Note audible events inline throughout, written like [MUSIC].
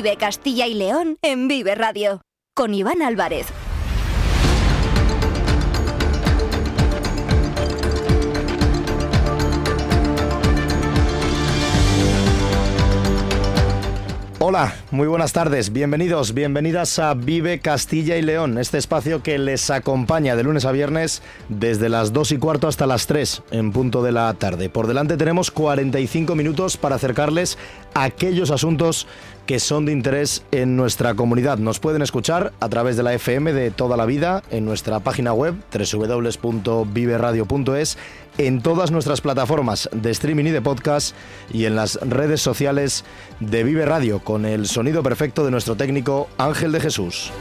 Vive Castilla y León en Vive Radio. Con Iván Álvarez. Hola, muy buenas tardes, bienvenidos, bienvenidas a Vive Castilla y León, este espacio que les acompaña de lunes a viernes desde las 2 y cuarto hasta las 3 en punto de la tarde. Por delante tenemos 45 minutos para acercarles a aquellos asuntos que son de interés en nuestra comunidad. Nos pueden escuchar a través de la FM de toda la vida en nuestra página web www.viveradio.es, en todas nuestras plataformas de streaming y de podcast y en las redes sociales de Vive Radio con el sonido perfecto de nuestro técnico Ángel de Jesús.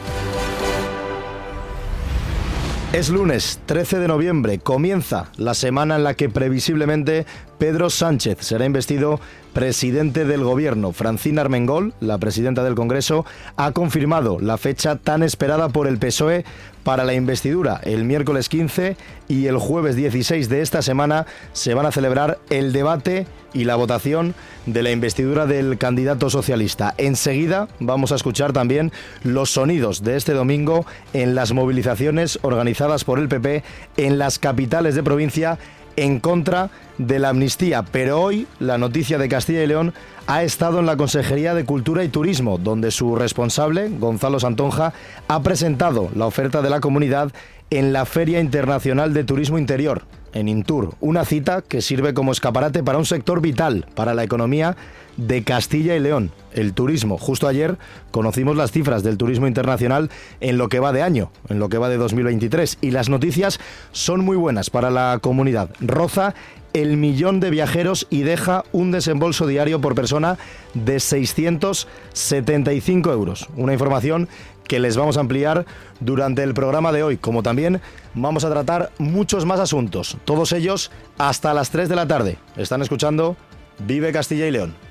Es lunes 13 de noviembre, comienza la semana en la que previsiblemente Pedro Sánchez será investido presidente del gobierno. Francina Armengol, la presidenta del Congreso, ha confirmado la fecha tan esperada por el PSOE para la investidura. El miércoles 15 y el jueves 16 de esta semana se van a celebrar el debate y la votación de la investidura del candidato socialista. Enseguida vamos a escuchar también los sonidos de este domingo en las movilizaciones organizadas por el PP en las capitales de provincia en contra de la amnistía. Pero hoy la noticia de Castilla y León ha estado en la Consejería de Cultura y Turismo, donde su responsable, Gonzalo Santonja, ha presentado la oferta de la comunidad en la Feria Internacional de Turismo Interior, en Intur, una cita que sirve como escaparate para un sector vital para la economía de Castilla y León, el turismo. Justo ayer conocimos las cifras del turismo internacional en lo que va de año, en lo que va de 2023, y las noticias son muy buenas para la comunidad. Roza el millón de viajeros y deja un desembolso diario por persona de 675 euros. Una información que les vamos a ampliar durante el programa de hoy, como también vamos a tratar muchos más asuntos, todos ellos hasta las 3 de la tarde. Están escuchando Vive Castilla y León.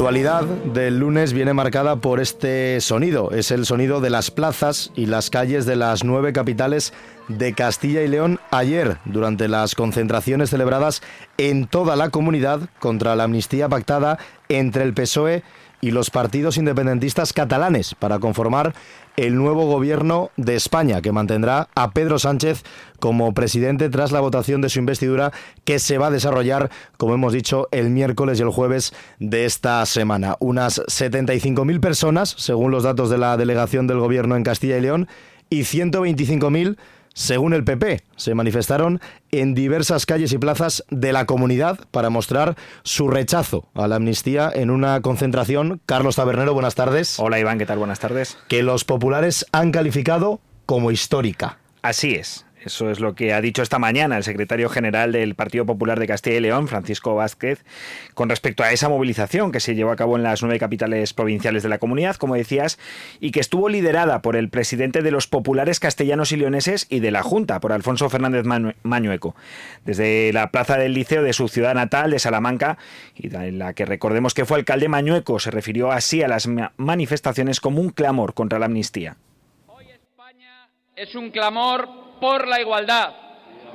Actualidad del lunes viene marcada por este sonido. Es el sonido de las plazas y las calles de las nueve capitales de Castilla y León ayer, durante las concentraciones celebradas en toda la comunidad contra la amnistía pactada entre el PSOE y los partidos independentistas catalanes para conformar el nuevo gobierno de España, que mantendrá a Pedro Sánchez como presidente tras la votación de su investidura que se va a desarrollar, como hemos dicho, el miércoles y el jueves de esta semana. Unas 75.000 personas, según los datos de la delegación del gobierno en Castilla y León, y 125.000 según el PP, se manifestaron en diversas calles y plazas de la comunidad para mostrar su rechazo a la amnistía en una concentración. Carlos Tabernero, buenas tardes. Hola Iván, ¿qué tal? Buenas tardes. Que los populares han calificado como histórica. Así es. Eso es lo que ha dicho esta mañana el secretario general del Partido Popular de Castilla y León, Francisco Vázquez, con respecto a esa movilización que se llevó a cabo en las nueve capitales provinciales de la comunidad, como decías, y que estuvo liderada por el presidente de los populares castellanos y leoneses y de la Junta, por Alfonso Fernández Mañueco. Desde la plaza del Liceo de su ciudad natal, de Salamanca, y en la que recordemos que fue alcalde Mañueco, se refirió así a las manifestaciones como un clamor contra la amnistía. Hoy España es un clamor por la igualdad,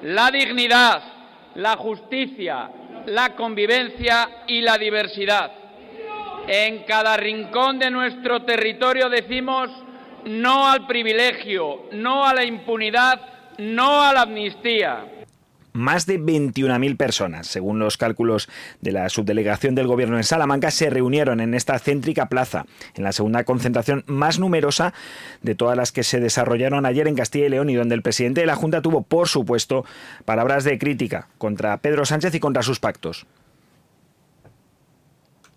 la dignidad, la justicia, la convivencia y la diversidad. En cada rincón de nuestro territorio decimos no al privilegio, no a la impunidad, no a la amnistía más de 21.000 personas, según los cálculos de la subdelegación del Gobierno en Salamanca, se reunieron en esta céntrica plaza, en la segunda concentración más numerosa de todas las que se desarrollaron ayer en Castilla y León y donde el presidente de la Junta tuvo, por supuesto, palabras de crítica contra Pedro Sánchez y contra sus pactos.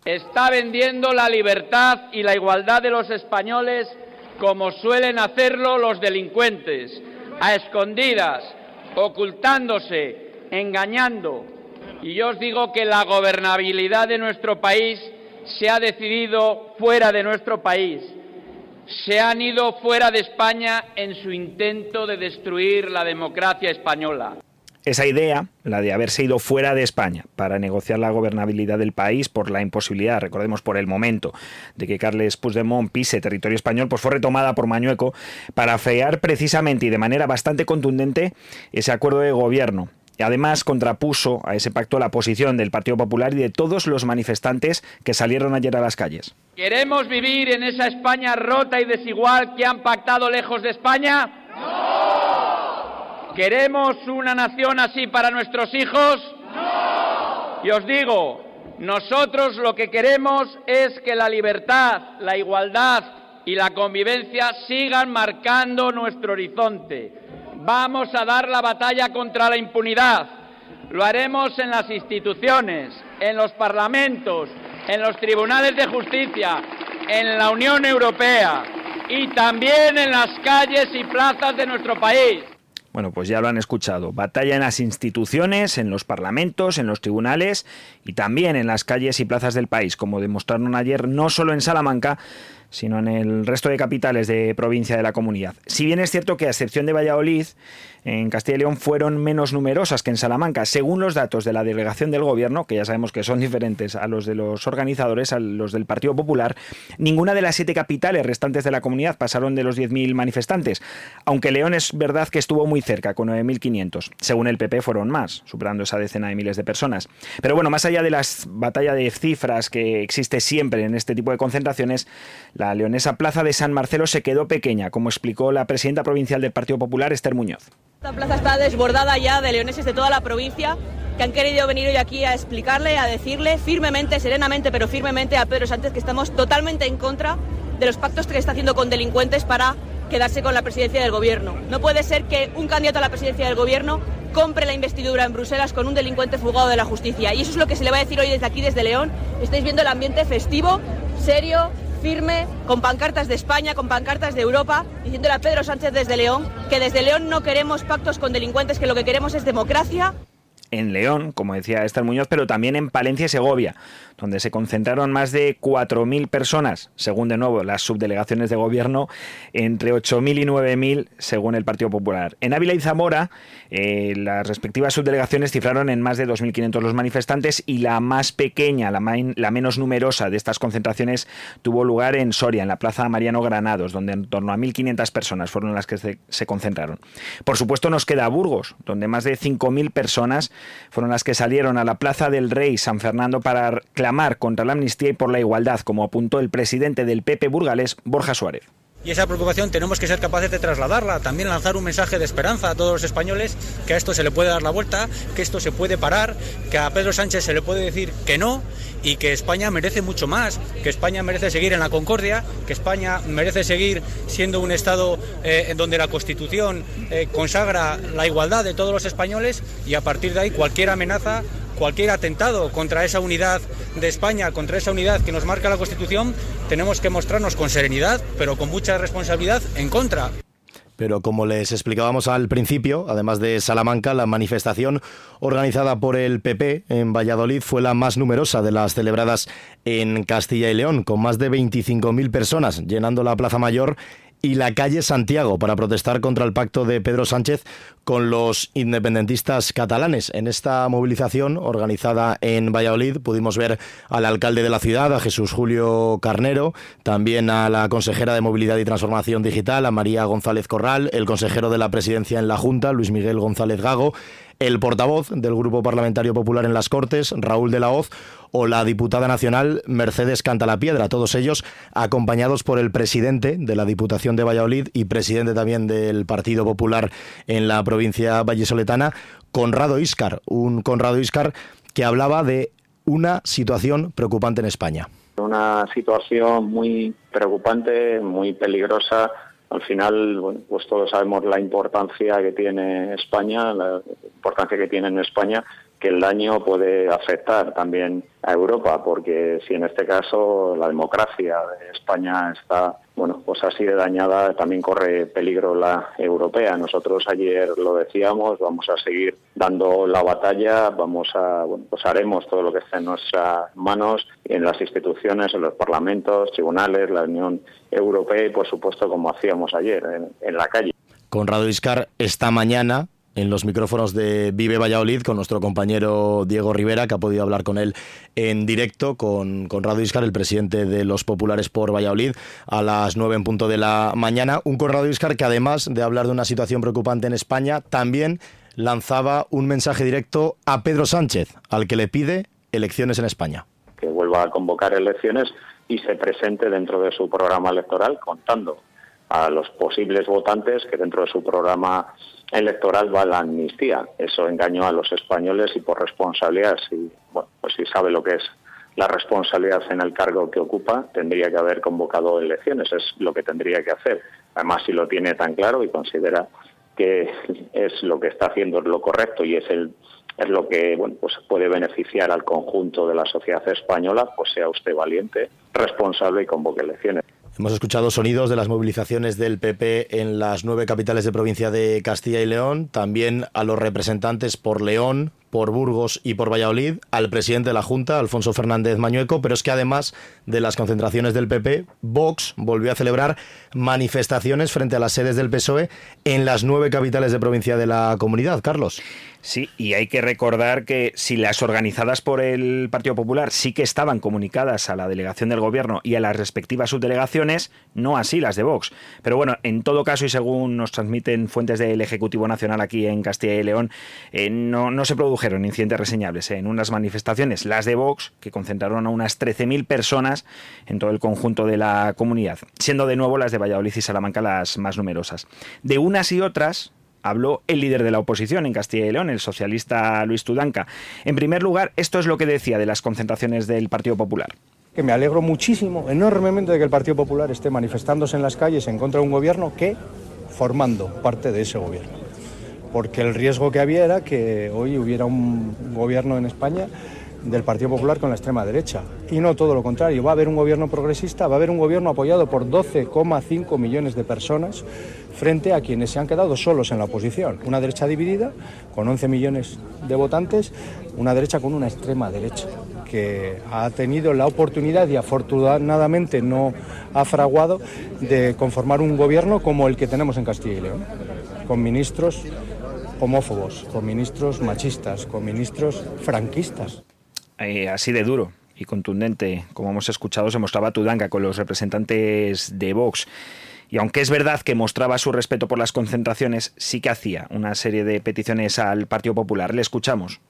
Está vendiendo la libertad y la igualdad de los españoles como suelen hacerlo los delincuentes, a escondidas, ocultándose, engañando. Y yo os digo que la gobernabilidad de nuestro país se ha decidido fuera de nuestro país. Se han ido fuera de España en su intento de destruir la democracia española. Esa idea, la de haberse ido fuera de España para negociar la gobernabilidad del país por la imposibilidad, recordemos por el momento, de que Carles Puigdemont pise territorio español, pues fue retomada por Mañueco para frear precisamente y de manera bastante contundente ese acuerdo de gobierno. Y además contrapuso a ese pacto la posición del Partido Popular y de todos los manifestantes que salieron ayer a las calles. ¿Queremos vivir en esa España rota y desigual que han pactado lejos de España? ¡No! ¿Queremos una nación así para nuestros hijos? ¡No! Y os digo, nosotros lo que queremos es que la libertad, la igualdad y la convivencia sigan marcando nuestro horizonte. Vamos a dar la batalla contra la impunidad. Lo haremos en las instituciones, en los parlamentos, en los tribunales de justicia, en la Unión Europea y también en las calles y plazas de nuestro país. Bueno, pues ya lo han escuchado. Batalla en las instituciones, en los parlamentos, en los tribunales y también en las calles y plazas del país, como demostraron ayer no solo en Salamanca, sino en el resto de capitales de provincia de la comunidad. Si bien es cierto que a excepción de Valladolid, en Castilla y León fueron menos numerosas que en Salamanca, según los datos de la delegación del gobierno, que ya sabemos que son diferentes a los de los organizadores, a los del Partido Popular, ninguna de las siete capitales restantes de la comunidad pasaron de los 10.000 manifestantes, aunque León es verdad que estuvo muy cerca, con 9.500. Según el PP fueron más, superando esa decena de miles de personas. Pero bueno, más allá de las batalla de cifras que existe siempre en este tipo de concentraciones, la leonesa Plaza de San Marcelo se quedó pequeña, como explicó la presidenta provincial del Partido Popular, Esther Muñoz. Esta plaza está desbordada ya de leoneses de toda la provincia que han querido venir hoy aquí a explicarle, a decirle firmemente, serenamente, pero firmemente a Pedro Sánchez que estamos totalmente en contra de los pactos que está haciendo con delincuentes para quedarse con la presidencia del gobierno. No puede ser que un candidato a la presidencia del gobierno compre la investidura en Bruselas con un delincuente fugado de la justicia. Y eso es lo que se le va a decir hoy desde aquí, desde León. Estáis viendo el ambiente festivo, serio, firme, con pancartas de España, con pancartas de Europa, diciéndole a Pedro Sánchez desde León que desde León no queremos pactos con delincuentes, que lo que queremos es democracia. En León, como decía Esther Muñoz, pero también en Palencia y Segovia donde se concentraron más de 4.000 personas, según de nuevo las subdelegaciones de gobierno, entre 8.000 y 9.000 según el Partido Popular. En Ávila y Zamora, eh, las respectivas subdelegaciones cifraron en más de 2.500 los manifestantes y la más pequeña, la, la, menos numerosa de estas concentraciones tuvo lugar en Soria, en la Plaza Mariano Granados, donde en torno a 1.500 personas fueron las que se, se concentraron. Por supuesto nos queda Burgos, donde más de 5.000 personas fueron las que salieron a la Plaza del Rey San Fernando para contra la amnistía y por la igualdad, como apuntó el presidente del PP burgalés, Borja Suárez. Y esa preocupación tenemos que ser capaces de trasladarla, también lanzar un mensaje de esperanza a todos los españoles, que a esto se le puede dar la vuelta, que esto se puede parar, que a Pedro Sánchez se le puede decir que no y que España merece mucho más, que España merece seguir en la concordia, que España merece seguir siendo un Estado eh, en donde la Constitución eh, consagra la igualdad de todos los españoles y a partir de ahí cualquier amenaza cualquier atentado contra esa unidad de España, contra esa unidad que nos marca la Constitución, tenemos que mostrarnos con serenidad, pero con mucha responsabilidad en contra. Pero como les explicábamos al principio, además de Salamanca, la manifestación organizada por el PP en Valladolid fue la más numerosa de las celebradas en Castilla y León, con más de 25.000 personas llenando la Plaza Mayor y la calle Santiago para protestar contra el pacto de Pedro Sánchez con los independentistas catalanes. En esta movilización organizada en Valladolid pudimos ver al alcalde de la ciudad, a Jesús Julio Carnero, también a la consejera de Movilidad y Transformación Digital, a María González Corral, el consejero de la presidencia en la Junta, Luis Miguel González Gago, el portavoz del Grupo Parlamentario Popular en las Cortes, Raúl de la Hoz, o la diputada nacional Mercedes Cantalapiedra, todos ellos acompañados por el presidente de la Diputación de Valladolid y presidente también del Partido Popular en la provincia vallesoletana, Conrado Iscar, un Conrado Iscar que hablaba de una situación preocupante en España. Una situación muy preocupante, muy peligrosa. Al final, bueno, pues todos sabemos la importancia que tiene España, la importancia que tiene en España que el daño puede afectar también a Europa, porque si en este caso la democracia de España está, bueno, pues así de dañada, también corre peligro la europea. Nosotros ayer lo decíamos, vamos a seguir dando la batalla, vamos a, bueno, pues haremos todo lo que esté en nuestras manos, en las instituciones, en los parlamentos, tribunales, la Unión Europea y, por supuesto, como hacíamos ayer, en, en la calle. Conrado Iscar, esta mañana en los micrófonos de Vive Valladolid con nuestro compañero Diego Rivera, que ha podido hablar con él en directo, con, Conrado Iscar, el presidente de los Populares por Valladolid, a las nueve en punto de la mañana. Un Conrado Iscar que además de hablar de una situación preocupante en España, también lanzaba un mensaje directo a Pedro Sánchez, al que le pide elecciones en España. Que vuelva a convocar elecciones y se presente dentro de su programa electoral contando a los posibles votantes que dentro de su programa va la amnistía. Eso engañó a los españoles y por responsabilidad, si, bueno, pues si sabe lo que es la responsabilidad en el cargo que ocupa, tendría que haber convocado elecciones, es lo que tendría que hacer. Además, si lo tiene tan claro y considera que es lo que está haciendo lo correcto y es el es lo que bueno, pues puede beneficiar al conjunto de la sociedad española, pues sea usted valiente, responsable y convoque elecciones. Hemos escuchado sonidos de las movilizaciones del PP en las nueve capitales de provincia de Castilla y León, también a los representantes por León, por Burgos y por Valladolid, al presidente de la Junta, Alfonso Fernández Mañueco, pero es que además de las concentraciones del PP, Vox volvió a celebrar manifestaciones frente a las sedes del PSOE en las nueve capitales de provincia de la comunidad. Carlos. Sí, y hay que recordar que si las organizadas por el Partido Popular sí que estaban comunicadas a la delegación del gobierno y a las respectivas subdelegaciones, no así las de Vox. Pero bueno, en todo caso, y según nos transmiten fuentes del Ejecutivo Nacional aquí en Castilla y León, eh, no, no, se produjeron incidentes reseñables en unas manifestaciones, las de Vox, que concentraron a unas 13.000 personas en todo el conjunto de la comunidad, siendo de nuevo las de Valladolid y Salamanca las más numerosas. De unas y otras, habló el líder de la oposición en Castilla y León, el socialista Luis Tudanca. En primer lugar, esto es lo que decía de las concentraciones del Partido Popular. Que me alegro muchísimo, enormemente, de que el Partido Popular esté manifestándose en las calles en contra de un gobierno que formando parte de ese gobierno. Porque el riesgo que había era que hoy hubiera un gobierno en España del Partido Popular con la extrema derecha. Y no todo lo contrario, va a haber un gobierno progresista, va a haber un gobierno apoyado por 12,5 millones de personas frente a quienes se han quedado solos en la oposición. Una derecha dividida, con 11 millones de votantes, una derecha con una extrema derecha, que ha tenido la oportunidad y afortunadamente no ha fraguado de conformar un gobierno como el que tenemos en Castilla y León, con ministros homófobos, con ministros machistas, con ministros franquistas. Eh, así de duro y contundente, como hemos escuchado, se mostraba Tudanga con los representantes de Vox. Y aunque es verdad que mostraba su respeto por las concentraciones, sí que hacía una serie de peticiones al Partido Popular. Le escuchamos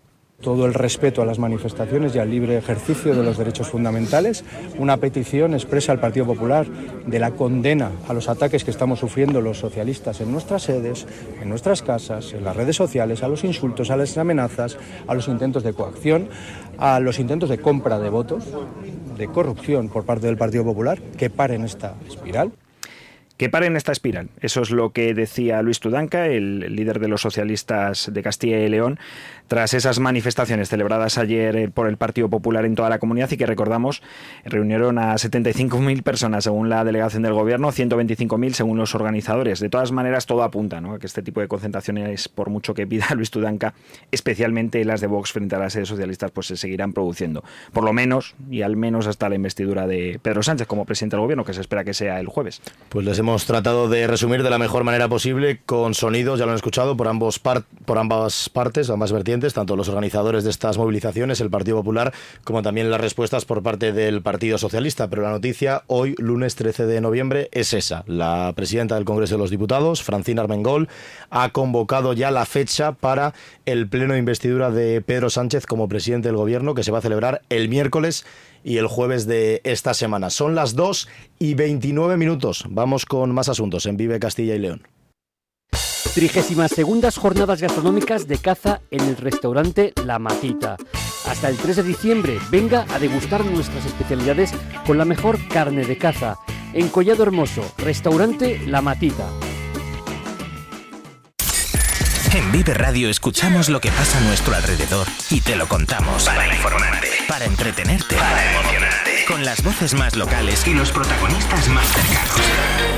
todo el respeto a las manifestaciones y al libre ejercicio de los derechos fundamentales, una petición expresa al Partido Popular de la condena a los ataques que estamos sufriendo los socialistas en nuestras sedes, en nuestras casas, en las redes sociales, a los insultos, a las amenazas, a los intentos de coacción, a los intentos de compra de votos, de corrupción por parte del Partido Popular, que paren esta espiral que paren esta espiral. Eso es lo que decía Luis Tudanca, el líder de los socialistas de Castilla y León, tras esas manifestaciones celebradas ayer eh, por el Partido Popular en toda la comunidad y que recordamos reunieron a 75.000 personas según la delegación del gobierno, 125.000 según los organizadores. De todas maneras, todo apunta ¿no? a que este tipo de concentraciones, por mucho que pida [LAUGHS] Luis Tudanca, especialmente las de Vox frente a las sedes socialistas, pues se seguirán produciendo. Por lo menos, y al menos hasta la investidura de Pedro Sánchez como presidente del gobierno, que se espera que sea el jueves. Pues les hemos tratado de resumir de la mejor manera posible con sonidos, ya lo han escuchado, por, ambos por ambas partes, ambas vertientes, tanto los organizadores de estas movilizaciones, el Partido Popular, como también las respuestas por parte del Partido Socialista. Pero la noticia hoy, lunes 13 de noviembre, es esa. La presidenta del Congreso de los Diputados, Francina Armengol, ha convocado ya la fecha para el pleno de investidura de Pedro Sánchez como presidente del Gobierno, que se va a celebrar el miércoles y el jueves de esta semana. Son las 2 y 29 minutos. Vamos con más asuntos en Vive Castilla y León. Trigésimas segundas jornadas gastronómicas de caza en el restaurante La Matita. Hasta el 3 de diciembre, venga a degustar nuestras especialidades con la mejor carne de caza. En Collado Hermoso, restaurante La Matita. En Vive Radio escuchamos lo que pasa a nuestro alrededor y te lo contamos. Para informarte. Para entretenerte. Para emocionarte. Con las voces más locales y los protagonistas más cercanos.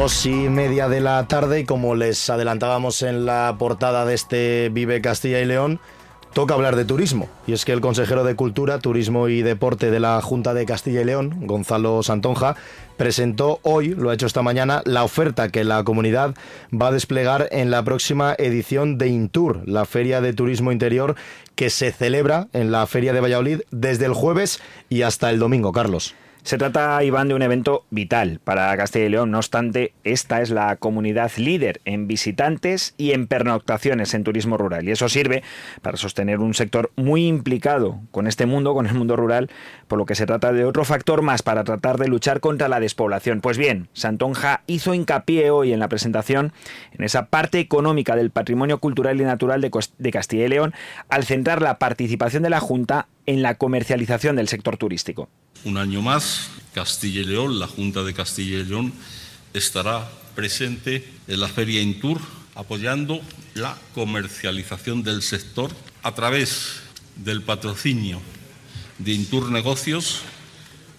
Dos y media de la tarde y como les adelantábamos en la portada de este Vive Castilla y León, toca hablar de turismo. Y es que el consejero de Cultura, Turismo y Deporte de la Junta de Castilla y León, Gonzalo Santonja, presentó hoy, lo ha hecho esta mañana, la oferta que la comunidad va a desplegar en la próxima edición de Intur, la Feria de Turismo Interior que se celebra en la Feria de Valladolid desde el jueves y hasta el domingo, Carlos. Se trata, Iván, de un evento vital para Castilla y León. No obstante, esta es la comunidad líder en visitantes y en pernoctaciones en turismo rural. Y eso sirve para sostener un sector muy implicado con este mundo, con el mundo rural, por lo que se trata de otro factor más para tratar de luchar contra la despoblación. Pues bien, Santonja hizo hincapié hoy en la presentación en esa parte económica del patrimonio cultural y natural de Castilla y León al centrar la participación de la Junta en la comercialización del sector turístico. Un año más, Castilla y León, la Junta de Castilla y León, estará presente en la Feria Intur apoyando la comercialización del sector a través del patrocinio de Intur Negocios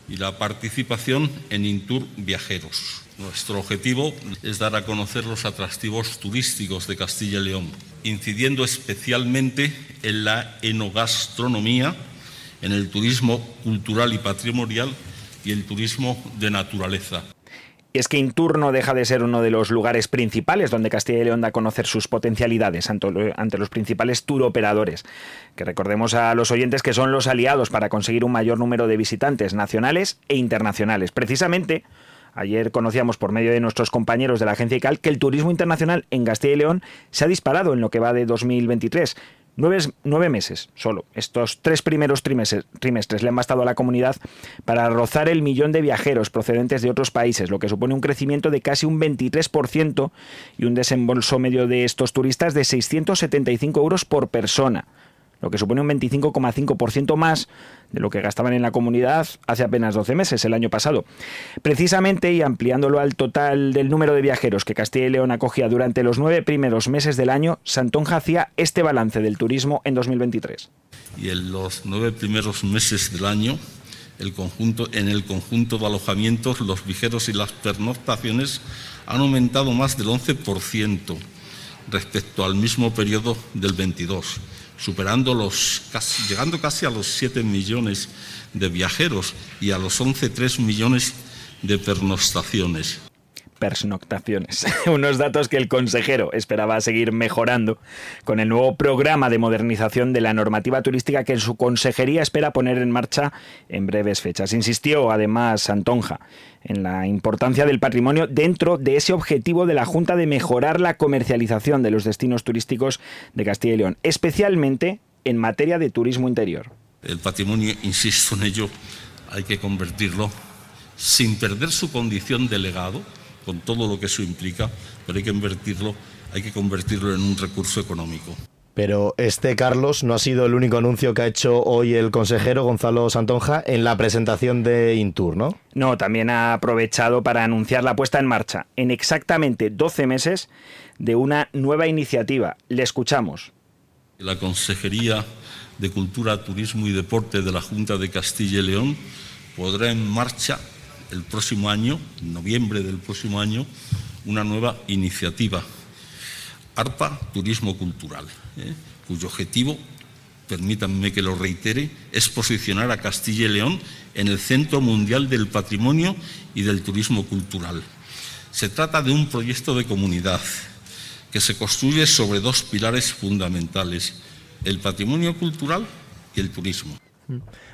y la participación en Intur Viajeros. Nuestro objetivo es dar a conocer los atractivos turísticos de Castilla y León, incidiendo especialmente en la enogastronomía, en el turismo cultural y patrimonial y el turismo de naturaleza. Y es que Intur no deja de ser uno de los lugares principales donde Castilla y León da a conocer sus potencialidades ante los principales tour operadores, que recordemos a los oyentes que son los aliados para conseguir un mayor número de visitantes nacionales e internacionales. Precisamente, Ayer conocíamos por medio de nuestros compañeros de la agencia ICAL que el turismo internacional en Castilla y León se ha disparado en lo que va de 2023. Nueve, meses solo. Estos tres primeros trimestres, le han bastado a la comunidad para rozar el millón de viajeros procedentes de otros países, lo que supone un crecimiento de casi un 23% y un desembolso medio de estos turistas de 675 euros por persona lo que supone un 25,5% más de lo que gastaban en la comunidad hace apenas 12 meses, el año pasado. Precisamente, y ampliándolo al total del número de viajeros que Castilla y León acogía durante los nueve primeros meses del año, Santonja hacía este balance del turismo en 2023. Y en los nueve primeros meses del año, el conjunto, en el conjunto de alojamientos, los viajeros y las pernoctaciones han aumentado más del 11% respecto al mismo periodo del 22 superando los, llegando casi a los 7 millones de viajeros y a los 11,3 millones de pernoctaciones. Pernoctaciones. [LAUGHS] Unos datos que el consejero esperaba seguir mejorando con el nuevo programa de modernización de la normativa turística que su consejería espera poner en marcha en breves fechas. Insistió además Santonja en la importancia del patrimonio dentro de ese objetivo de la Junta de mejorar la comercialización de los destinos turísticos de Castilla y León, especialmente en materia de turismo interior. El patrimonio, insisto en ello, hay que convertirlo sin perder su condición de legado, con todo lo que eso implica, pero hay que invertirlo, hay que convertirlo en un recurso económico. Pero este, Carlos, no ha sido el único anuncio que ha hecho hoy el consejero Gonzalo Santonja en la presentación de Intur, ¿no? No, también ha aprovechado para anunciar la puesta en marcha en exactamente 12 meses de una nueva iniciativa. Le escuchamos. La Consejería de Cultura, Turismo y Deporte de la Junta de Castilla y León podrá en marcha el próximo año, en noviembre del próximo año, una nueva iniciativa, ARPA Turismo Cultural ¿eh? cuyo objetivo, permítanme que lo reitere, es posicionar a Castilla y León en el centro mundial del patrimonio y del turismo cultural. Se trata de un proyecto de comunidad que se construye sobre dos pilares fundamentales, el patrimonio cultural y el turismo.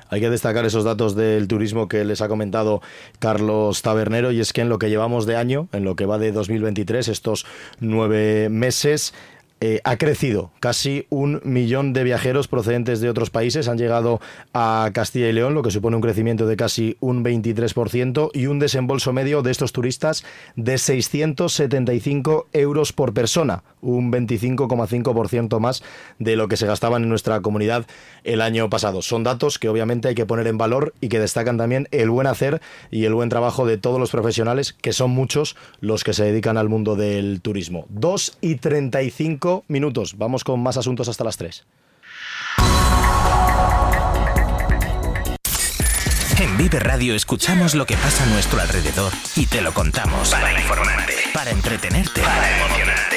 Hay que destacar esos datos del turismo que les ha comentado Carlos Tabernero y es que en lo que llevamos de año, en lo que va de 2023, estos nueve meses, eh, ha crecido. Casi un millón de viajeros procedentes de otros países han llegado a Castilla y León, lo que supone un crecimiento de casi un 23% y un desembolso medio de estos turistas de 675 euros por persona, un 25,5% más de lo que se gastaban en nuestra comunidad el año pasado. Son datos que obviamente hay que poner en valor y que destacan también el buen hacer y el buen trabajo de todos los profesionales, que son muchos los que se dedican al mundo del turismo. 2 y 35 minutos. Vamos con más asuntos hasta las 3. En Vive Radio escuchamos lo que pasa a nuestro alrededor y te lo contamos. Para informarte. Para entretenerte. Para emocionarte.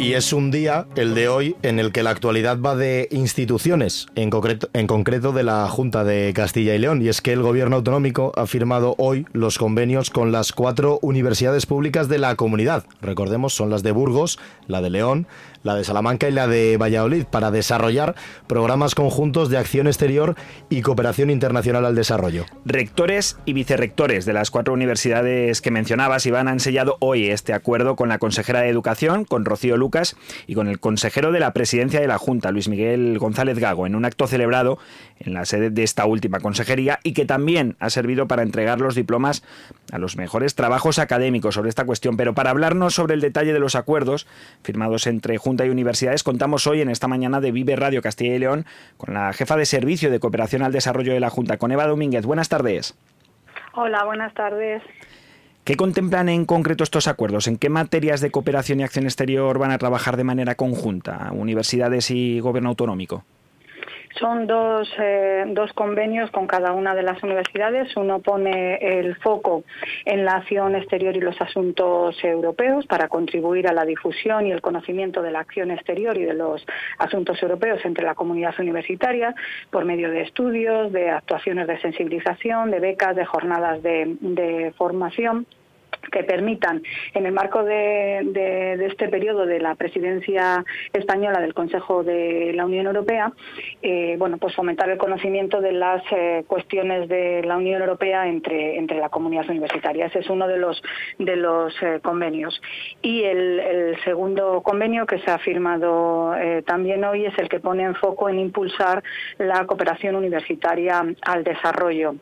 Y es un día, el de hoy, en el que la actualidad va de instituciones, en concreto, en concreto de la Junta de Castilla y León. Y es que el gobierno autonómico ha firmado hoy los convenios con las cuatro universidades públicas de la comunidad. Recordemos, son las de Burgos, la de León, la de Salamanca y la de Valladolid, para desarrollar programas conjuntos de acción exterior y cooperación internacional al desarrollo. Rectores y vicerrectores de las cuatro universidades que mencionabas, Iván, han sellado hoy este acuerdo con la consejera de Educación, con Rocío Lucas, y con el consejero de la presidencia de la Junta, Luis Miguel González Gago, en un acto celebrado en la sede de esta última consejería y que también ha servido para entregar los diplomas a los mejores trabajos académicos sobre esta cuestión. Pero para hablarnos sobre el detalle de los acuerdos firmados entre Junta y universidades, contamos hoy en esta mañana de Vive Radio Castilla y León con la jefa de Servicio de Cooperación al Desarrollo de la Junta, con Eva Domínguez. Buenas tardes. Hola, buenas tardes. ¿Qué contemplan en concreto estos acuerdos? ¿En qué materias de cooperación y acción exterior van a trabajar de manera conjunta universidades y gobierno autonómico? Son dos, eh, dos convenios con cada una de las universidades. Uno pone el foco en la acción exterior y los asuntos europeos para contribuir a la difusión y el conocimiento de la acción exterior y de los asuntos europeos entre la comunidad universitaria por medio de estudios, de actuaciones de sensibilización, de becas, de jornadas de, de formación que permitan, en el marco de, este periodo de la presidencia española del Consejo de la Unión Europea, eh, bueno, pues fomentar el conocimiento de las eh, cuestiones de la Unión Europea entre, entre la comunidad universitaria. Ese es uno de los, de los eh, convenios. Y el, el, segundo convenio que se ha firmado eh, también hoy es el que pone en foco en impulsar la cooperación universitaria al desarrollo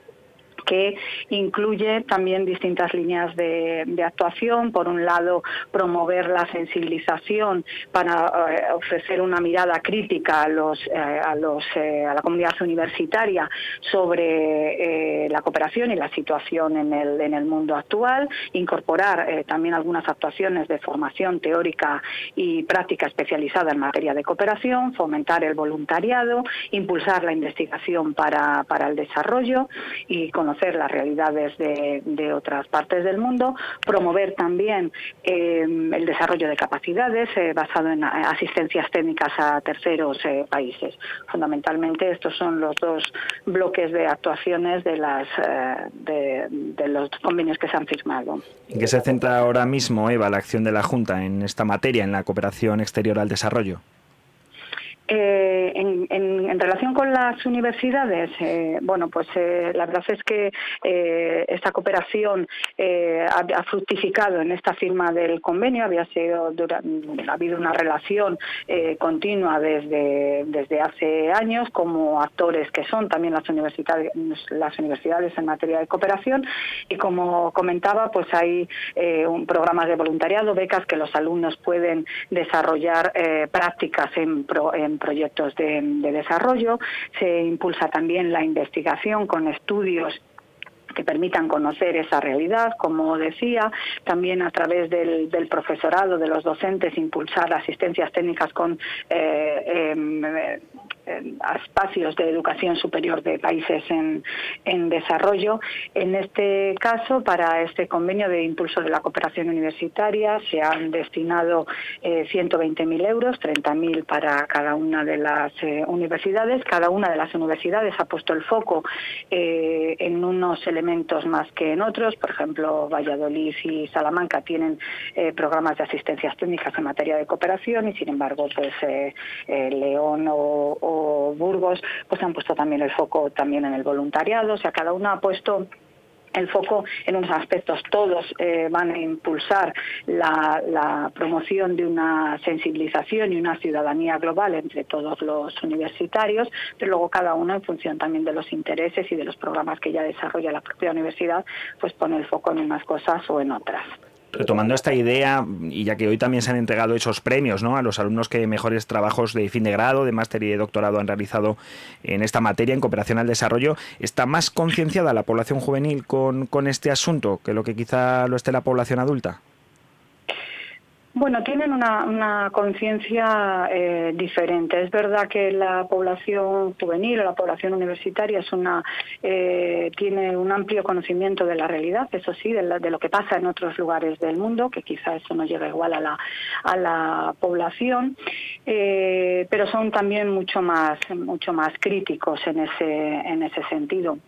que incluye también distintas líneas de, actuación. Por un lado, promover la sensibilización para eh, ofrecer una mirada crítica a, los, eh, a, los, eh, a la comunidad universitaria sobre la cooperación y la situación en el, en el mundo actual, incorporar también algunas actuaciones de formación teórica y práctica especializada en materia de cooperación, fomentar el voluntariado, impulsar la investigación para, para el desarrollo y conocer las realidades de, de, otras partes del mundo, promover también eh, el desarrollo de capacidades eh, basado en asistencias técnicas a terceros eh, países. Fundamentalmente estos son los dos bloques de actuaciones de, las, eh, de, de los convenios que se han firmado. ¿En qué se centra ahora mismo, Eva, la acción de la Junta en esta materia, en la cooperación exterior al desarrollo? Eh, en, en, en, relación con las universidades, eh, bueno, pues eh, la verdad es que eh, esta cooperación eh, ha, ha, fructificado en esta firma del convenio, había sido ha habido una relación eh, continua desde, desde hace años como actores que son también las universidades, las universidades en materia de cooperación y como comentaba, pues hay eh, un programas de voluntariado, becas que los alumnos pueden desarrollar prácticas en, pro, en proyectos de, de, desarrollo, se impulsa también la investigación con estudios que permitan conocer esa realidad, como decía, también a través del, del profesorado, de los docentes, impulsar asistencias técnicas con eh, eh, espacios de educación superior de países en, desarrollo. En este caso, para este convenio de impulso de la cooperación universitaria, se han destinado 120.000 euros, 30.000 para cada una de las universidades. Cada una de las universidades ha puesto el foco en unos elementos más que en otros. Por ejemplo, Valladolid y Salamanca tienen programas de asistencias técnicas en materia de cooperación y, sin embargo, pues León o, Burgos pues han puesto también el foco también en el voluntariado. O sea, cada uno ha puesto el foco en unos aspectos. Todos eh, van a impulsar la, promoción de una sensibilización y una ciudadanía global entre todos los universitarios, pero luego cada uno, en función también de los intereses y de los programas que ya desarrolla la propia universidad, pues pone el foco en unas cosas o en otras retomando esta idea, y ya que hoy también se han entregado esos premios ¿no? a los alumnos que mejores trabajos de fin de grado, de máster y de doctorado han realizado en esta materia, en cooperación al desarrollo, ¿está más concienciada la población juvenil con, con este asunto que lo que quizá lo esté la población adulta? Bueno, tienen una, conciencia eh, diferente. Es verdad que la población juvenil o la población universitaria es una eh, tiene un amplio conocimiento de la realidad, eso sí, de, lo que pasa en otros lugares del mundo, que quizá eso no llega igual a la, a la población, eh, pero son también mucho más mucho más críticos en ese sentido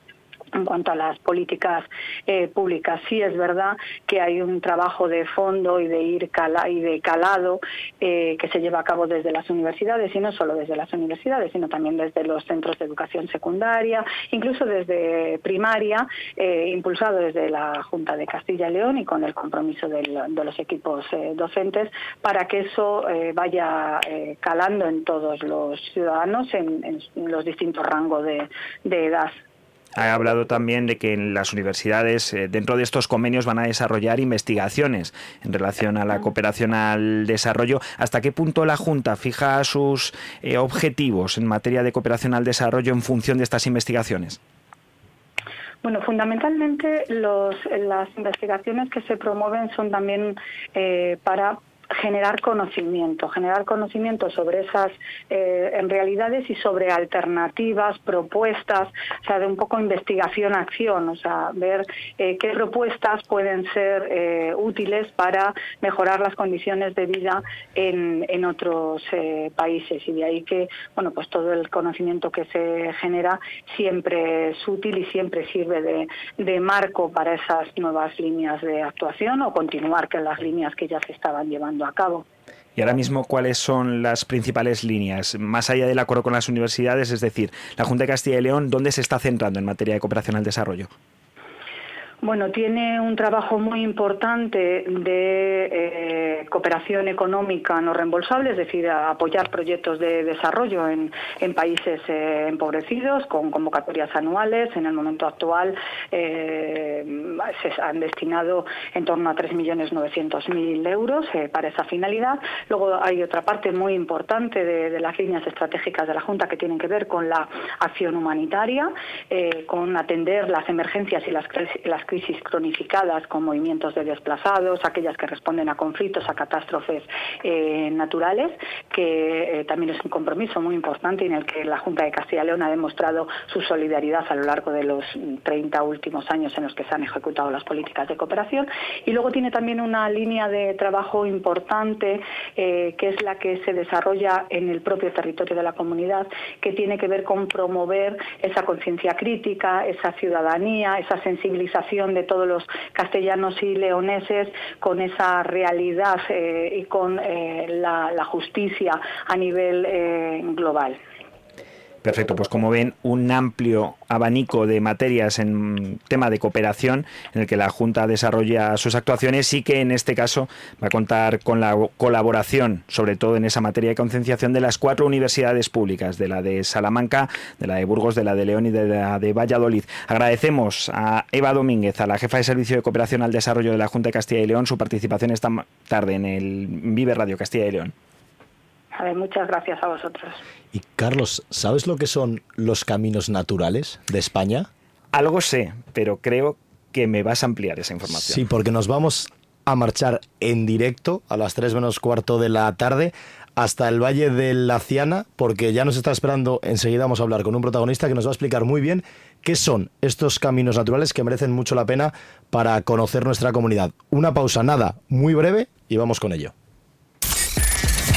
en cuanto a las políticas eh, públicas. Sí es verdad que hay un trabajo de fondo y de ir cala y de calado eh, que se lleva a cabo desde las universidades y no solo desde las universidades, sino también desde los centros de educación secundaria, incluso desde primaria, eh, impulsado desde la Junta de Castilla y León y con el compromiso de los equipos docentes para que eso vaya calando en todos los ciudadanos en, los distintos rangos de edad. Ha hablado también de que en las universidades, eh, dentro de estos convenios, van a desarrollar investigaciones en relación a la cooperación al desarrollo. ¿Hasta qué punto la Junta fija sus eh, objetivos en materia de cooperación al desarrollo en función de estas investigaciones? Bueno, fundamentalmente las investigaciones que se promueven son también eh, para generar conocimiento, generar conocimiento sobre esas eh, realidades y sobre alternativas, propuestas, o sea, de un poco investigación-acción, o sea, ver eh, qué propuestas pueden ser eh, útiles para mejorar las condiciones de vida en, en otros países. Y de ahí que, bueno, pues todo el conocimiento que se genera siempre es útil y siempre sirve de, de marco para esas nuevas líneas de actuación o continuar con las líneas que ya se estaban llevando a cabo. Y ahora mismo, ¿cuáles son las principales líneas? Más allá del acuerdo con las universidades, es decir, la Junta de Castilla y León, ¿dónde se está centrando en materia de cooperación al desarrollo? Bueno, tiene un trabajo muy importante de eh, cooperación económica no reembolsable, es decir, apoyar proyectos de desarrollo en, países eh, empobrecidos con convocatorias anuales. En el momento actual eh, se han destinado en torno a 3.900.000 euros para esa finalidad. Luego hay otra parte muy importante de, las líneas estratégicas de la Junta que tienen que ver con la acción humanitaria, con atender las emergencias y las, las crisis cronificadas con movimientos de desplazados, aquellas que responden a conflictos, a catástrofes eh, naturales, que eh, también es un compromiso muy importante en el que la Junta de Castilla y León ha demostrado su solidaridad a lo largo de los 30 últimos años en los que se han ejecutado las políticas de cooperación. Y luego tiene también una línea de trabajo importante eh, que es la que se desarrolla en el propio territorio de la comunidad, que tiene que ver con promover esa conciencia crítica, esa ciudadanía, esa sensibilización de todos los castellanos y leoneses con esa realidad eh, y con eh, la, justicia a nivel eh, global. Perfecto, pues como ven, un amplio abanico de materias en tema de cooperación en el que la Junta desarrolla sus actuaciones y que en este caso va a contar con la colaboración, sobre todo en esa materia de concienciación, de las cuatro universidades públicas, de la de Salamanca, de la de Burgos, de la de León y de la de Valladolid. Agradecemos a Eva Domínguez, a la jefa de Servicio de Cooperación al Desarrollo de la Junta de Castilla y León, su participación esta tarde en el Vive Radio Castilla y León muchas gracias a vosotros. Y Carlos, ¿sabes lo que son los caminos naturales de España? Algo sé, pero creo que me vas a ampliar esa información. Sí, porque nos vamos a marchar en directo a las 3 menos cuarto de la tarde hasta el Valle de la Ciana, porque ya nos está esperando, enseguida vamos a hablar con un protagonista que nos va a explicar muy bien qué son estos caminos naturales que merecen mucho la pena para conocer nuestra comunidad. Una pausa, nada, muy breve y vamos con ello.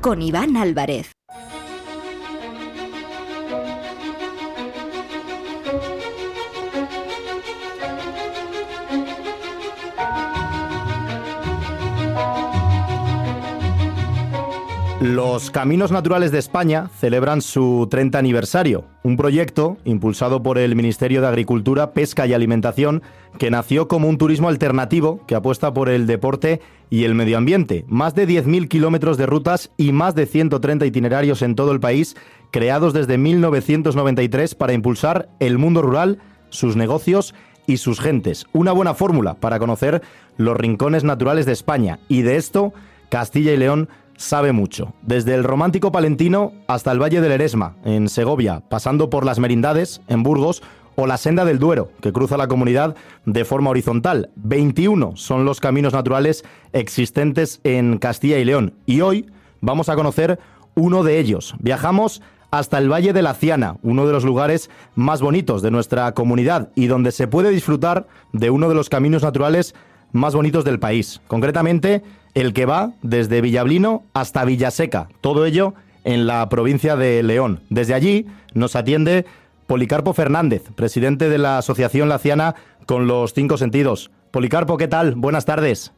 Con Iván Álvarez. Los Caminos Naturales de España celebran su 30 aniversario, un proyecto impulsado por el Ministerio de Agricultura, Pesca y Alimentación que nació como un turismo alternativo que apuesta por el deporte y el medio ambiente. Más de 10.000 kilómetros de rutas y más de 130 itinerarios en todo el país, creados desde 1993 para impulsar el mundo rural, sus negocios y sus gentes. Una buena fórmula para conocer los rincones naturales de España y de esto Castilla y León sabe mucho. Desde el romántico palentino hasta el Valle del Eresma, en Segovia, pasando por las Merindades, en Burgos, o la Senda del Duero, que cruza la comunidad de forma horizontal. 21 son los caminos naturales existentes en Castilla y León. Y hoy vamos a conocer uno de ellos. Viajamos hasta el Valle de la Ciana, uno de los lugares más bonitos de nuestra comunidad y donde se puede disfrutar de uno de los caminos naturales más bonitos del país. Concretamente, el que va desde Villablino hasta Villaseca, todo ello en la provincia de León. Desde allí nos atiende Policarpo Fernández, presidente de la Asociación Laciana con los Cinco Sentidos. Policarpo, ¿qué tal? Buenas tardes.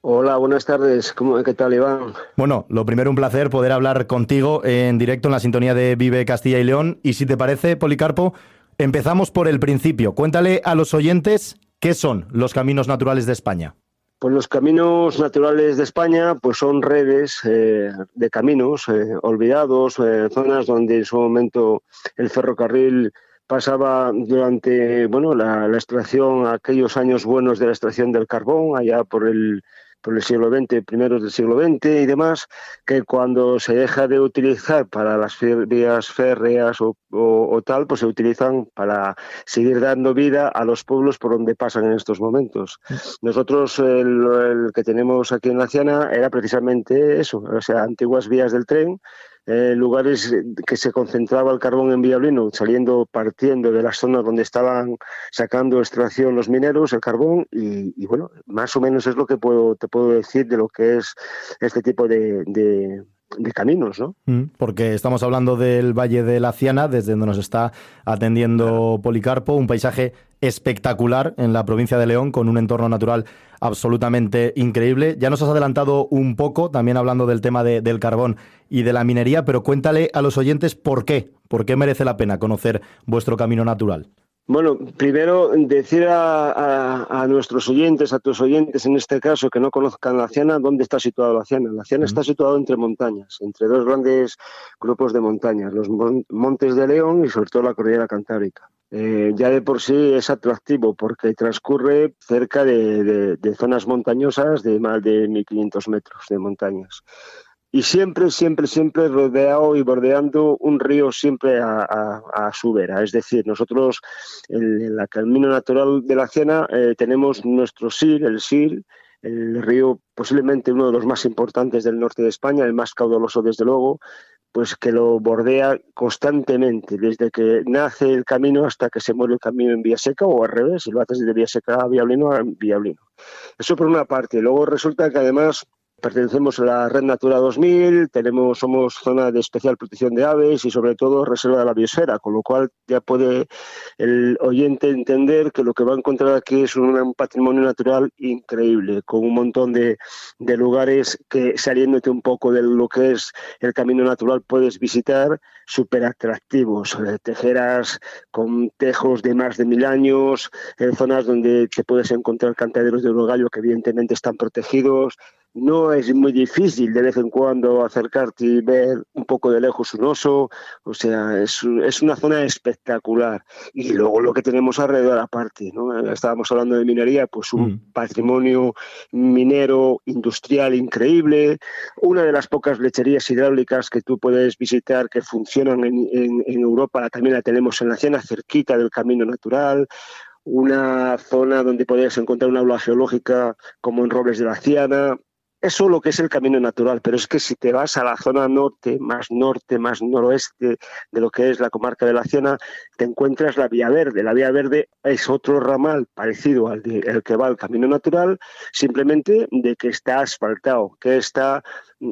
Hola, buenas tardes. ¿Cómo, ¿Qué tal, Iván? Bueno, lo primero, un placer poder hablar contigo en directo en la sintonía de Vive Castilla y León. Y si te parece, Policarpo, empezamos por el principio. Cuéntale a los oyentes qué son los caminos naturales de España. Pues los caminos naturales de España pues son redes eh, de caminos eh, olvidados, eh, zonas donde en su momento el ferrocarril pasaba durante bueno la, la, extracción, aquellos años buenos de la extracción del carbón, allá por el por el siglo XX, primeros del siglo XX y demás, que cuando se deja de utilizar para las vías férreas o, tal, pues se utilizan para seguir dando vida a los pueblos por donde pasan en estos momentos. Nosotros el, que tenemos aquí en la Ciana era precisamente eso, o sea, antiguas vías del tren eh, lugares que se concentraba el carbón en Villablino, saliendo, partiendo de las zonas donde estaban sacando extracción los mineros, el carbón, y, bueno, más o menos es lo que puedo, te puedo decir de lo que es este tipo de, de caminos, ¿no? Mm, porque estamos hablando del Valle de la Ciana, desde donde nos está atendiendo Policarpo, un paisaje espectacular en la provincia de León, con un entorno natural absolutamente increíble. Ya nos has adelantado un poco, también hablando del tema del carbón y de la minería, pero cuéntale a los oyentes por qué, por qué merece la pena conocer vuestro camino natural. Bueno, primero decir a, nuestros oyentes, a tus oyentes en este caso, que no conozcan la Ciana, dónde está situada la Ciana. La Ciana está situada entre montañas, entre dos grandes grupos de montañas, los Montes de León y sobre todo la Cordillera Cantábrica. Eh, ya de por sí es atractivo porque transcurre cerca de, zonas montañosas de más de 1.500 metros de montañas. Y siempre, siempre, siempre rodeado y bordeando un río siempre a, su vera. Es decir, nosotros en, la camino natural de la Ciena eh, tenemos nuestro SIL, el SIL, el río posiblemente uno de los más importantes del norte de España, el más caudaloso desde luego, pues que lo bordea constantemente, desde que nace el camino hasta que se muere el camino en Vía Seca o al revés, si lo haces de Vía Seca a Viablino a Viablino. Eso por una parte. Luego resulta que además Pertenecemos a la Red Natura 2000, tenemos, somos zona de especial protección de aves y sobre todo reserva de la biosfera, con lo cual ya puede el oyente entender que lo que va a encontrar aquí es un, patrimonio natural increíble, con un montón de, de lugares que saliéndote un poco de lo que es el camino natural puedes visitar, súper atractivos, eh, tejeras con tejos de más de mil años, en zonas donde te puedes encontrar cantaderos de gallo que evidentemente están protegidos, no es muy difícil de vez en cuando acercarte y ver un poco de lejos un oso, o sea, es, es una zona espectacular. Y luego lo que tenemos alrededor aparte, ¿no? Estábamos hablando de minería, pues un mm. patrimonio minero industrial increíble, una de las pocas lecherías hidráulicas que tú puedes visitar que funcionan en, en, en Europa, también la tenemos en la zona cerquita del camino natural, una zona donde podrías encontrar una aula geológica como en Robles de la Ciana, eso lo que es el camino natural, pero es que si te vas a la zona norte, más norte, más noroeste de lo que es la comarca de la Ciana, te encuentras la Vía Verde. La Vía Verde es otro ramal parecido al que va al camino natural, simplemente de que está asfaltado, que está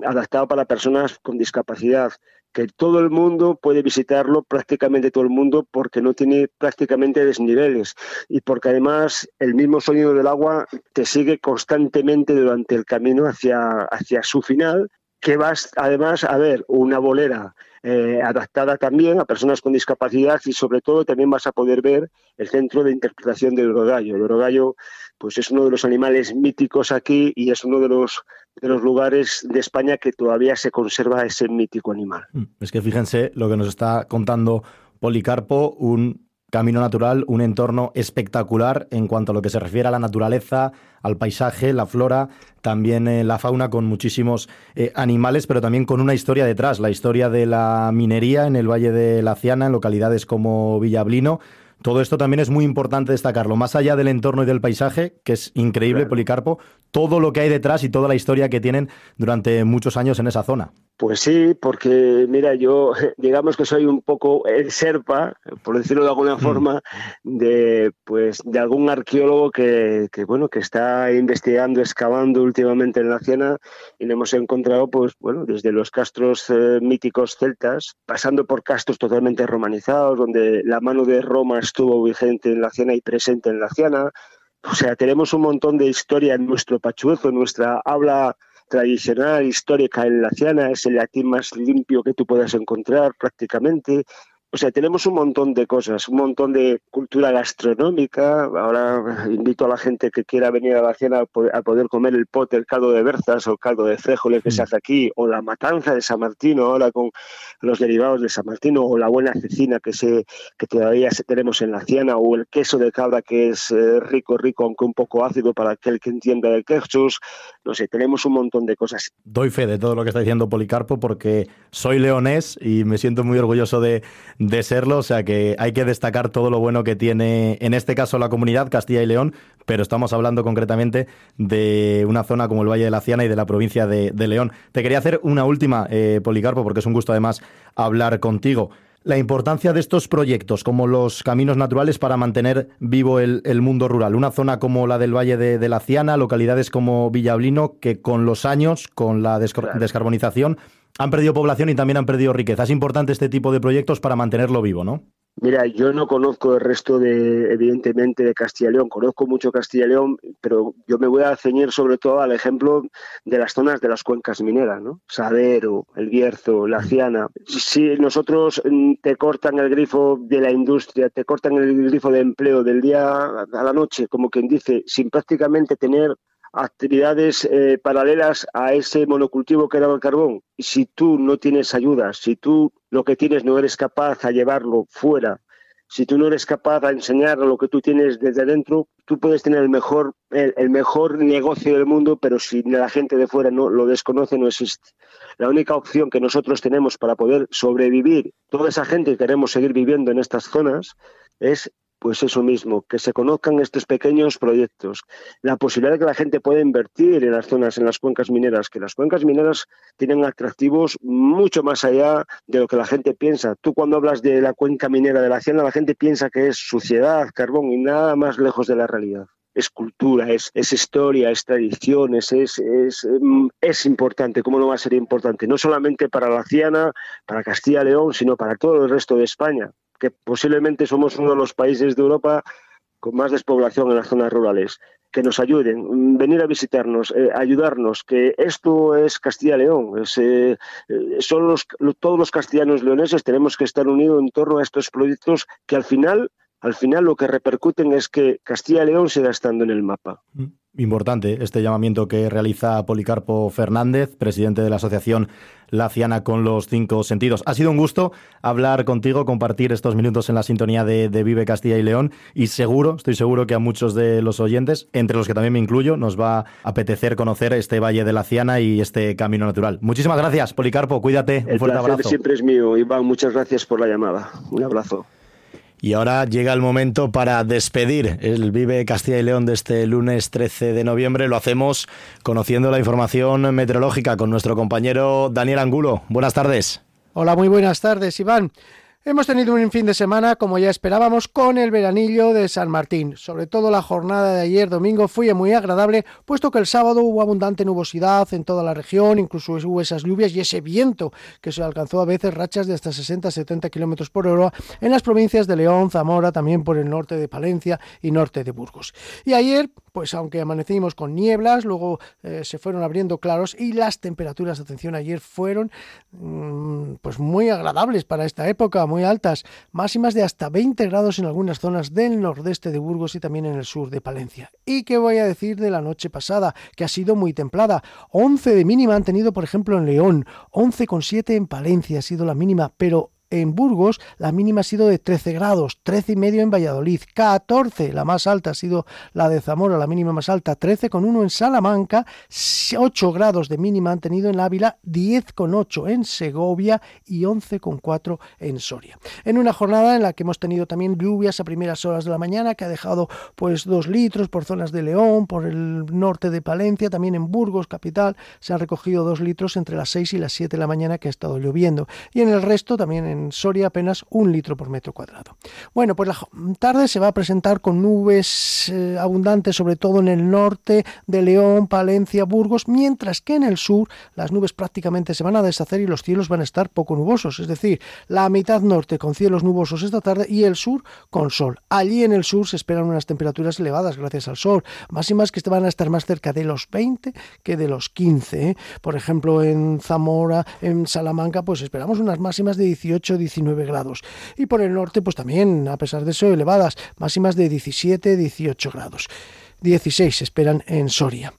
adaptado para personas con discapacidad, que todo el mundo puede visitarlo, prácticamente todo el mundo, porque no tiene prácticamente desniveles. Y porque además el mismo sonido del agua te sigue constantemente durante el camino hacia, hacia su final, que vas además a ver una bolera eh, adaptada también a personas con discapacidad y sobre todo también vas a poder ver el centro de interpretación del orogallo. El orogallo pues es uno de los animales míticos aquí y es uno de los de los lugares de España que todavía se conserva ese mítico animal. Mm, es que fíjense lo que nos está contando Policarpo, un camino natural, un entorno espectacular en cuanto a lo que se refiere a la naturaleza, al paisaje, la flora, también eh, la fauna con muchísimos eh, animales, pero también con una historia detrás, la historia de la minería en el Valle de la Ciana, en localidades como Villablino, todo esto también es muy importante destacarlo. Más allá del entorno y del paisaje, que es increíble, Policarpo, todo lo que hay detrás y toda la historia que tienen durante muchos años en esa zona. Pues sí, porque mira, yo [LAUGHS] digamos que soy un poco el serpa, por decirlo de alguna mm. forma, de pues de algún arqueólogo que, bueno que está investigando, excavando últimamente en la Ciena y hemos encontrado pues bueno desde los castros eh, míticos celtas, pasando por castros totalmente romanizados, donde la mano de Roma estuvo vigente en la Ciena y presente en la Ciana. O sea, tenemos un montón de historia en nuestro pachuezo, en nuestra habla tradicional, histórica en la Ciana, es el latín más limpio que tú puedas encontrar prácticamente. O sea, tenemos un montón de cosas, un montón de cultura gastronómica. Ahora invito a la gente que quiera venir a la cena a poder comer el pote, el caldo de berzas o el caldo de fréjole que se hace aquí, o la matanza de San Martino, ahora con los derivados de San Martino, o la buena cecina que, se, que todavía tenemos en la ciana, o el queso de cabra que es eh, rico, rico, aunque un poco ácido para aquel que entienda de quesos. No sé, tenemos un montón de cosas. Doy fe de todo lo que está diciendo Policarpo porque soy leonés y me siento muy orgulloso de de serlo, o sea que hay que destacar todo lo bueno que tiene, en este caso, la comunidad Castilla y León, pero estamos hablando concretamente de una zona como el Valle de la Ciana y de la provincia de, León. Te quería hacer una última, eh, Policarpo, porque es un gusto además hablar contigo. La importancia de estos proyectos, como los caminos naturales para mantener vivo el, mundo rural. Una zona como la del Valle de, la Ciana, localidades como Villablino, que con los años, con la descarbonización, han perdido población y también han perdido riqueza. Es importante este tipo de proyectos para mantenerlo vivo, ¿no? Mira, yo no conozco el resto de, evidentemente, de Castilla y León. Conozco mucho Castilla y León, pero yo me voy a ceñir sobre todo al ejemplo de las zonas de las cuencas mineras, ¿no? Sadero, El Bierzo, La Ciana. Si nosotros mm, te cortan el grifo de la industria, te cortan el grifo de empleo del día a la noche, como quien dice, sin prácticamente tener actividades eh, paralelas a ese monocultivo que era el carbón. Si tú no tienes ayuda, si tú lo que tienes no eres capaz a llevarlo fuera, si tú no eres capaz de enseñar lo que tú tienes desde dentro, tú puedes tener el mejor, el, mejor negocio del mundo, pero si la gente de fuera no lo desconoce, no existe. La única opción que nosotros tenemos para poder sobrevivir, toda esa gente que queremos seguir viviendo en estas zonas, es pues eso mismo, que se conozcan estos pequeños proyectos, la posibilidad de que la gente pueda invertir en las zonas, en las cuencas mineras, que las cuencas mineras tienen atractivos mucho más allá de lo que la gente piensa. Tú cuando hablas de la cuenca minera de la Hacienda, la gente piensa que es suciedad, carbón y nada más lejos de la realidad es cultura, es, historia, es tradición, es, es, es, importante, ¿cómo no va a ser importante? No solamente para la Ciana, para Castilla y León, sino para todo el resto de España que posiblemente somos uno de los países de Europa con más despoblación en las zonas rurales, que nos ayuden, venir a visitarnos, eh, ayudarnos, que esto es Castilla-León, eh, eh, son todos los castellanos leoneses tenemos que estar unidos en torno a estos proyectos que al final, al final lo que repercuten es que Castilla-León siga estando en el mapa. Mm. Importante este llamamiento que realiza Policarpo Fernández, presidente de la Asociación Laciana con los cinco sentidos. Ha sido un gusto hablar contigo, compartir estos minutos en la sintonía de, Vive Castilla y León y seguro, estoy seguro que a muchos de los oyentes, entre los que también me incluyo, nos va a apetecer conocer este Valle de Laciana y este camino natural. Muchísimas gracias, Policarpo, cuídate, un fuerte abrazo. siempre es mío, Iván, muchas gracias por la llamada. Un abrazo. Y ahora llega el momento para despedir el Vive Castilla y León de este lunes 13 de noviembre. Lo hacemos conociendo la información meteorológica con nuestro compañero Daniel Angulo. Buenas tardes. Hola, muy buenas tardes, Iván. Hemos tenido un fin de semana, como ya esperábamos, con el veranillo de San Martín. Sobre todo la jornada de ayer domingo fue muy agradable, puesto que el sábado hubo abundante nubosidad en toda la región, incluso hubo esas lluvias y ese viento que se alcanzó a veces rachas de hasta 60-70 kilómetros por hora en las provincias de León, Zamora, también por el norte de Palencia y norte de Burgos. Y ayer, pues aunque amanecimos con nieblas, luego eh, se fueron abriendo claros y las temperaturas, atención, ayer fueron mm, pues muy agradables para esta época muy altas, máximas de hasta 20 grados en algunas zonas del nordeste de Burgos y también en el sur de Palencia. ¿Y qué voy a decir de la noche pasada? Que ha sido muy templada. 11 de mínima han tenido, por ejemplo, en León, 11,7 en Palencia ha sido la mínima, pero en Burgos la mínima ha sido de 13 grados, 13 y medio en Valladolid, 14, la más alta ha sido la de Zamora, la mínima más alta, 13,1 en Salamanca, 8 grados de mínima han tenido en Ávila, 10,8 en Segovia y 11,4 en Soria. En una jornada en la que hemos tenido también lluvias a primeras horas de la mañana, que ha dejado pues 2 litros por zonas de León, por el norte de Palencia, también en Burgos, capital, se han recogido 2 litros entre las 6 y las 7 de la mañana que ha estado lloviendo. Y en el resto, también en Soria apenas un litro por metro cuadrado. Bueno, pues la tarde se va a presentar con nubes eh, abundantes, sobre todo en el norte de León, Palencia, Burgos, mientras que en el sur las nubes prácticamente se van a deshacer y los cielos van a estar poco nubosos, es decir, la mitad norte con cielos nubosos esta tarde y el sur con sol. Allí en el sur se esperan unas temperaturas elevadas gracias al sol, máximas que van a estar más cerca de los 20 que de los 15. ¿eh? Por ejemplo, en Zamora, en Salamanca, pues esperamos unas máximas de 18 19 grados. Y por el norte, pues también, a pesar de eso, elevadas, máximas de 17, 18 grados. 16 se esperan en Soria.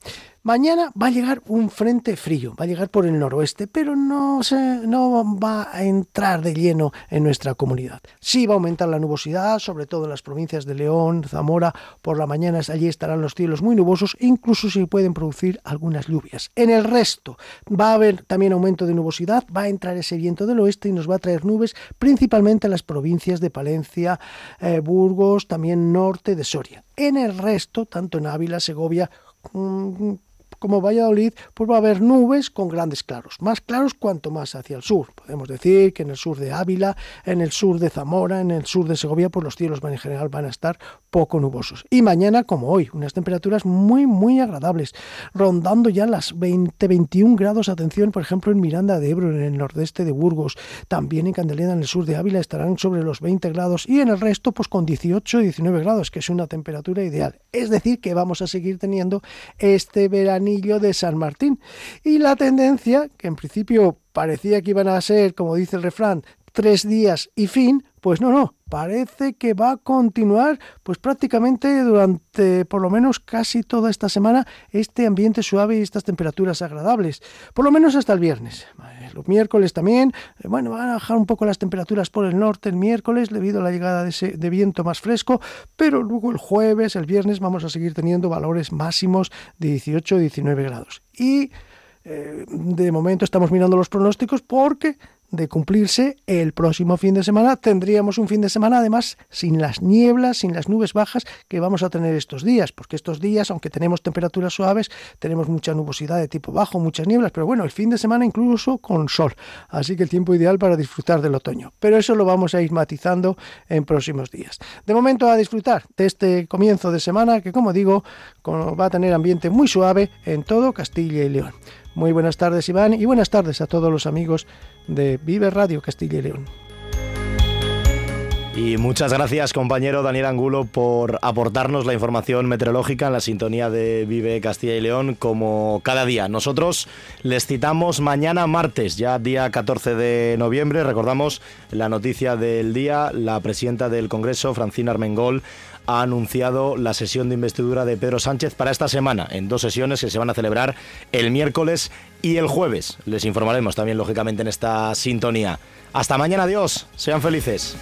Mañana va a llegar un frente frío, va a llegar por el noroeste, pero no, no va a entrar de lleno en nuestra comunidad. Sí va a aumentar la nubosidad, sobre todo en las provincias de León, Zamora, por la mañana allí estarán los cielos muy nubosos, incluso se pueden producir algunas lluvias. En el resto va a haber también aumento de nubosidad, va a entrar ese viento del oeste y nos va a traer nubes principalmente en las provincias de Palencia, eh, Burgos, también norte de Soria. En el resto, tanto en Ávila, Segovia, mm, como Valladolid, pues va a haber nubes con grandes claros. Más claros cuanto más hacia el sur. Podemos decir que en el sur de Ávila, en el sur de Zamora, en el sur de Segovia, pues los cielos en general van a estar poco nubosos. Y mañana, como hoy, unas temperaturas muy, muy agradables, rondando ya las 20-21 grados. Atención, por ejemplo, en Miranda de Ebro, en el nordeste de Burgos, también en Candelena, en el sur de Ávila, estarán sobre los 20 grados y en el resto, pues con 18-19 grados, que es una temperatura ideal. Es decir, que vamos a seguir teniendo este verano de San Martín. Y la tendencia, que en principio parecía que iban a ser, como dice el refrán, tres días y fin, pues no, no, parece que va a continuar pues prácticamente durante por lo menos casi toda esta semana este ambiente suave y estas temperaturas agradables, por lo menos hasta el viernes. Los miércoles también, eh, bueno, van a bajar un poco las temperaturas por el norte el miércoles debido a la llegada de, ese, de viento más fresco, pero luego el jueves, el viernes vamos a seguir teniendo valores máximos de 18-19 grados. Y eh, de momento estamos mirando los pronósticos porque de cumplirse el próximo fin de semana tendríamos un fin de semana además sin las nieblas, sin las nubes bajas que vamos a tener estos días, porque estos días, aunque tenemos temperaturas suaves, tenemos mucha nubosidad de tipo bajo, muchas nieblas, pero bueno, el fin de semana incluso con sol, así que el tiempo ideal para disfrutar del otoño. Pero eso lo vamos a ir matizando en próximos días. De momento a disfrutar de este comienzo de semana que, como digo, va a tener ambiente muy suave en todo Castilla y León. Muy buenas tardes, Iván, y buenas tardes a todos los amigos de Vive Radio Castilla y León. Y muchas gracias, compañero Daniel Angulo, por aportarnos la información meteorológica en la sintonía de Vive Castilla y León, como cada día. Nosotros les citamos mañana martes, ya día 14 de noviembre. Recordamos la noticia del día, la presidenta del Congreso, Francina Armengol, ha anunciado la sesión de investidura de Pedro Sánchez para esta semana, en dos sesiones que se van a celebrar el miércoles y el jueves. Les informaremos también, lógicamente, en esta sintonía. Hasta mañana, adiós, sean felices.